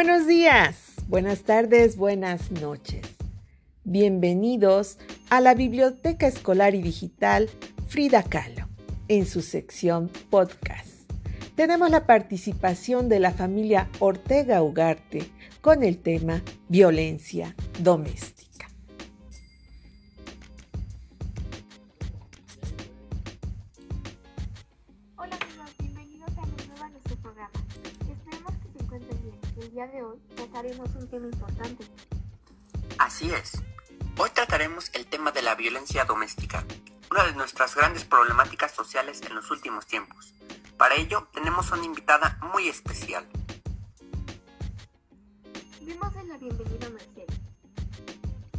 Buenos días, buenas tardes, buenas noches. Bienvenidos a la Biblioteca Escolar y Digital Frida Kahlo en su sección podcast. Tenemos la participación de la familia Ortega Ugarte con el tema violencia doméstica. Día de hoy trataremos un tema importante. Así es. Hoy trataremos el tema de la violencia doméstica, una de nuestras grandes problemáticas sociales en los últimos tiempos. Para ello tenemos una invitada muy especial. Démosle la bienvenida a Mercedes.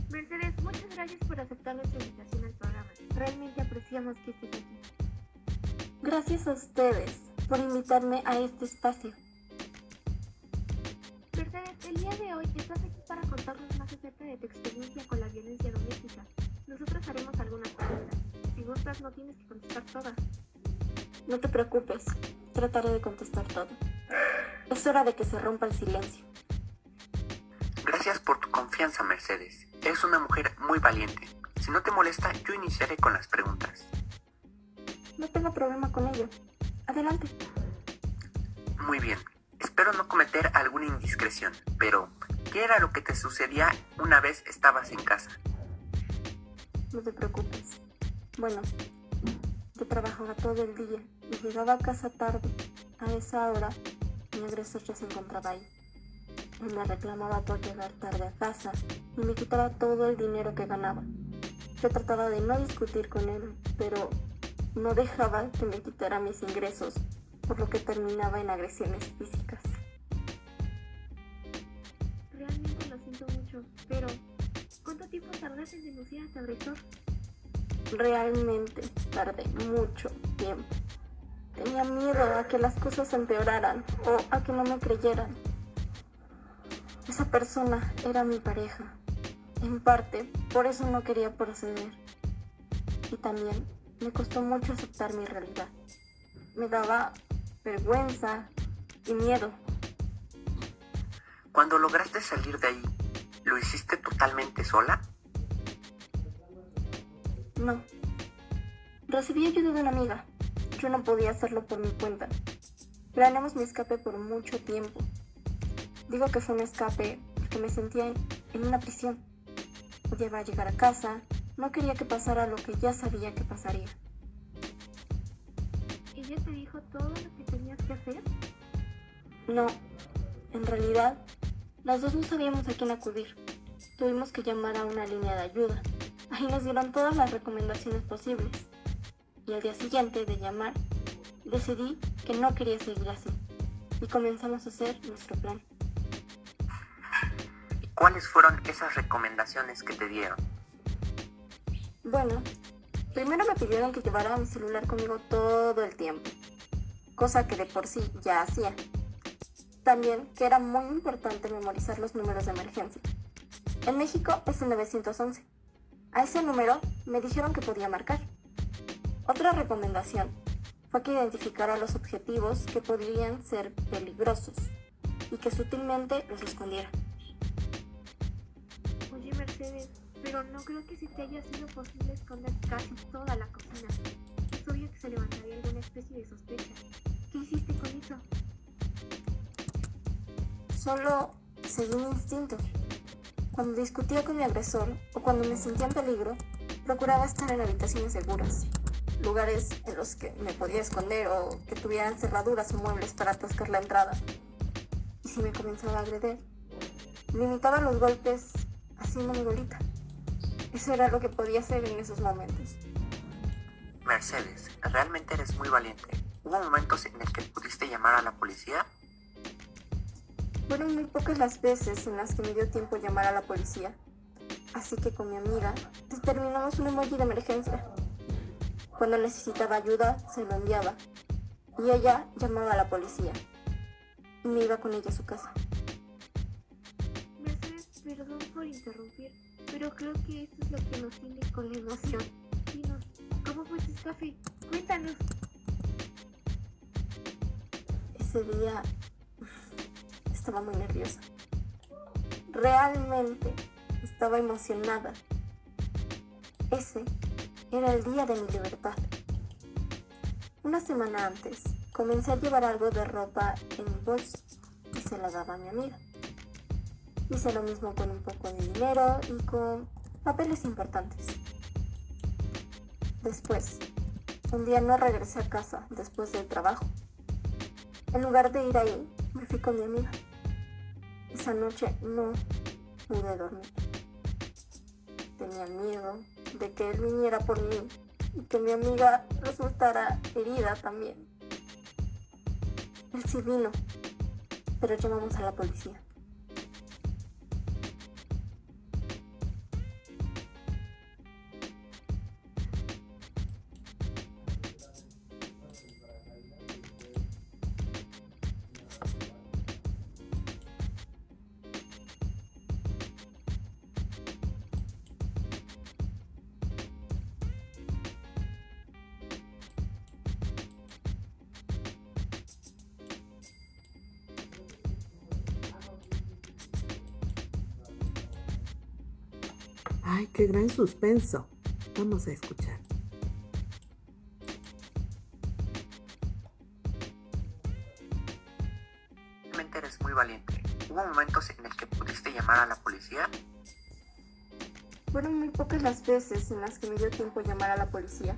Mercedes, muchas gracias por aceptar nuestra invitación al programa. Realmente apreciamos que estés aquí. Gracias a ustedes por invitarme a este espacio. Día de hoy estás aquí para contarnos más acerca de tu experiencia con la violencia doméstica. Nosotros haremos algunas preguntas. Si gustas, no tienes que contestar todas. No te preocupes, trataré de contestar todo. Es hora de que se rompa el silencio. Gracias por tu confianza, Mercedes. Eres una mujer muy valiente. Si no te molesta, yo iniciaré con las preguntas. No tengo problema con ello. Adelante. Muy bien. Espero no cometer alguna indiscreción, pero ¿qué era lo que te sucedía una vez estabas en casa? No te preocupes. Bueno, yo trabajaba todo el día y llegaba a casa tarde. A esa hora, mi agresor ya se encontraba ahí. Él me reclamaba por llegar tarde a casa y me quitaba todo el dinero que ganaba. Yo trataba de no discutir con él, pero no dejaba que me quitara mis ingresos, por lo que terminaba en agresiones físicas. Mucho, pero ¿cuánto tiempo tardaste en denunciar a tu agresor? Realmente tardé mucho tiempo. Tenía miedo a que las cosas empeoraran o a que no me creyeran. Esa persona era mi pareja. En parte, por eso no quería proceder. Y también me costó mucho aceptar mi realidad. Me daba vergüenza y miedo. Cuando lograste salir de ahí, ¿lo hiciste totalmente sola? No. Recibí ayuda de una amiga. Yo no podía hacerlo por mi cuenta. Planeamos mi escape por mucho tiempo. Digo que fue un escape porque me sentía en, una prisión. Odiaba llegar a casa, no quería que pasara lo que ya sabía que pasaría. ¿Ella te dijo todo lo que tenías que hacer? No, en realidad, las dos no sabíamos a quién acudir. Tuvimos que llamar a una línea de ayuda. Ahí nos dieron todas las recomendaciones posibles. Y al día siguiente de llamar, decidí que no quería seguir así. Y comenzamos a hacer nuestro plan. ¿Y cuáles fueron esas recomendaciones que te dieron? Bueno, primero me pidieron que llevara mi celular conmigo todo el tiempo, cosa que de por sí ya hacía. También que era muy importante memorizar los números de emergencia. En México es el 911. A ese número me dijeron que podía marcar. Otra recomendación fue que identificara los objetivos que podrían ser peligrosos y que sutilmente los escondiera. Oye Mercedes, pero no creo que si te haya sido posible esconder casi toda la cocina. Es obvio que se levantaría alguna especie de sospecha. ¿Qué hiciste con eso? Solo seguí mi instinto. Cuando discutía con mi agresor o cuando me sentía en peligro, procuraba estar en habitaciones seguras, lugares en los que me podía esconder o que tuvieran cerraduras o muebles para atascar la entrada. Y si me comenzaba a agredir, limitaba los golpes haciéndome bolita. Eso era lo que podía hacer en esos momentos. Mercedes, realmente eres muy valiente. ¿Hubo momentos en el que pudiste llamar a la policía? Fueron muy pocas las veces en las que me dio tiempo llamar a la policía. Así que con mi amiga determinamos un emoji de emergencia. Cuando necesitaba ayuda, se lo enviaba. Y ella llamaba a la policía. Y me iba con ella a su casa. Mercedes, perdón por interrumpir, pero creo que esto es lo que nos tiene con la emoción. Dinos, ¿cómo fue tu escape? Cuéntanos. Ese día estaba muy nerviosa. Realmente estaba emocionada. Ese era el día de mi libertad. Una semana antes, comencé a llevar algo de ropa en mi bolso y se la daba a mi amiga. Hice lo mismo con un poco de dinero y con papeles importantes. Después, un día no regresé a casa después del trabajo. En lugar de ir ahí, me fui con mi amiga. Esa noche no pude dormir. Tenía miedo de que él viniera por mí y que mi amiga resultara herida también. Él sí vino, pero llamamos a la policía. Ay, qué gran suspenso. Vamos a escuchar. Realmente eres muy valiente. ¿Hubo momentos en el que pudiste llamar a la policía? Fueron muy pocas las veces en las que me dio tiempo llamar a la policía.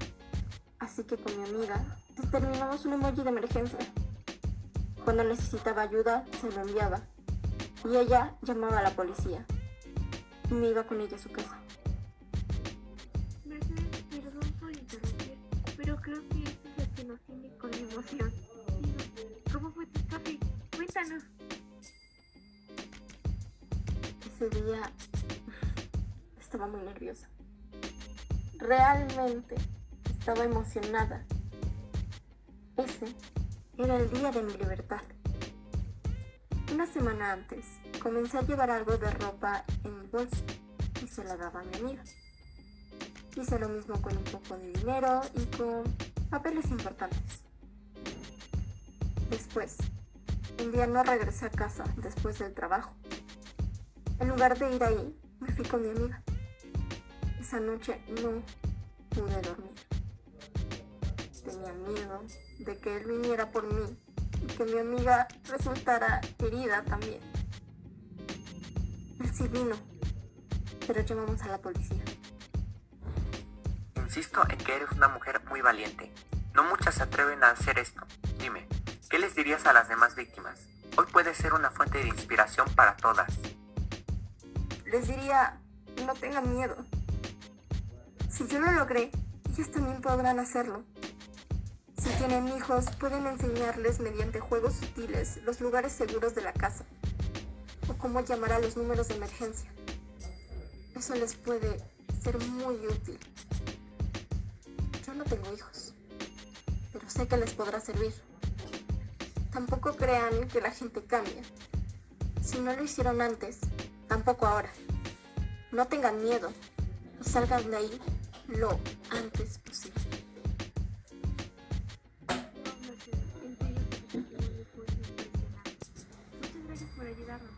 Así que con mi amiga determinamos un emoji de emergencia. Cuando necesitaba ayuda, se lo enviaba. Y ella llamaba a la policía. Y me iba con ella a su casa. Creo que esto es lo que nos tiene con emoción. ¿cómo fue tu escape? Cuéntanos. Ese día estaba muy nerviosa. Realmente estaba emocionada. Ese era el día de mi libertad. Una semana antes, comencé a llevar algo de ropa en mi bolso y se la daba a mi amiga. Hice lo mismo con un poco de dinero y con papeles importantes. Después, un día no regresé a casa después del trabajo. En lugar de ir ahí, me fui con mi amiga. Esa noche no pude dormir. Tenía miedo de que él viniera por mí y que mi amiga resultara herida también. Él sí vino, pero llamamos a la policía. Insisto en que eres una mujer muy valiente. No muchas se atreven a hacer esto. Dime, ¿qué les dirías a las demás víctimas? Hoy puede ser una fuente de inspiración para todas. Les diría, no tengan miedo. Si yo lo logré, ellos también podrán hacerlo. Si tienen hijos, pueden enseñarles mediante juegos sutiles los lugares seguros de la casa o cómo llamar a los números de emergencia. Eso les puede ser muy útil. Tengo hijos, pero sé que les podrá servir. Tampoco crean que la gente cambia. Si no lo hicieron antes, tampoco ahora. No tengan miedo y salgan de ahí lo antes posible. Muchas gracias por ayudarnos.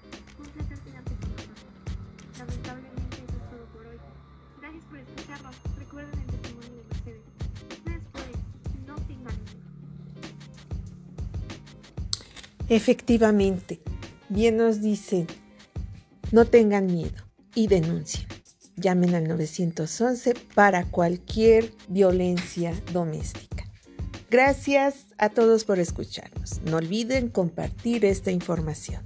Efectivamente, bien nos dicen, no tengan miedo y denuncien. Llamen al 911 para cualquier violencia doméstica. Gracias a todos por escucharnos. No olviden compartir esta información.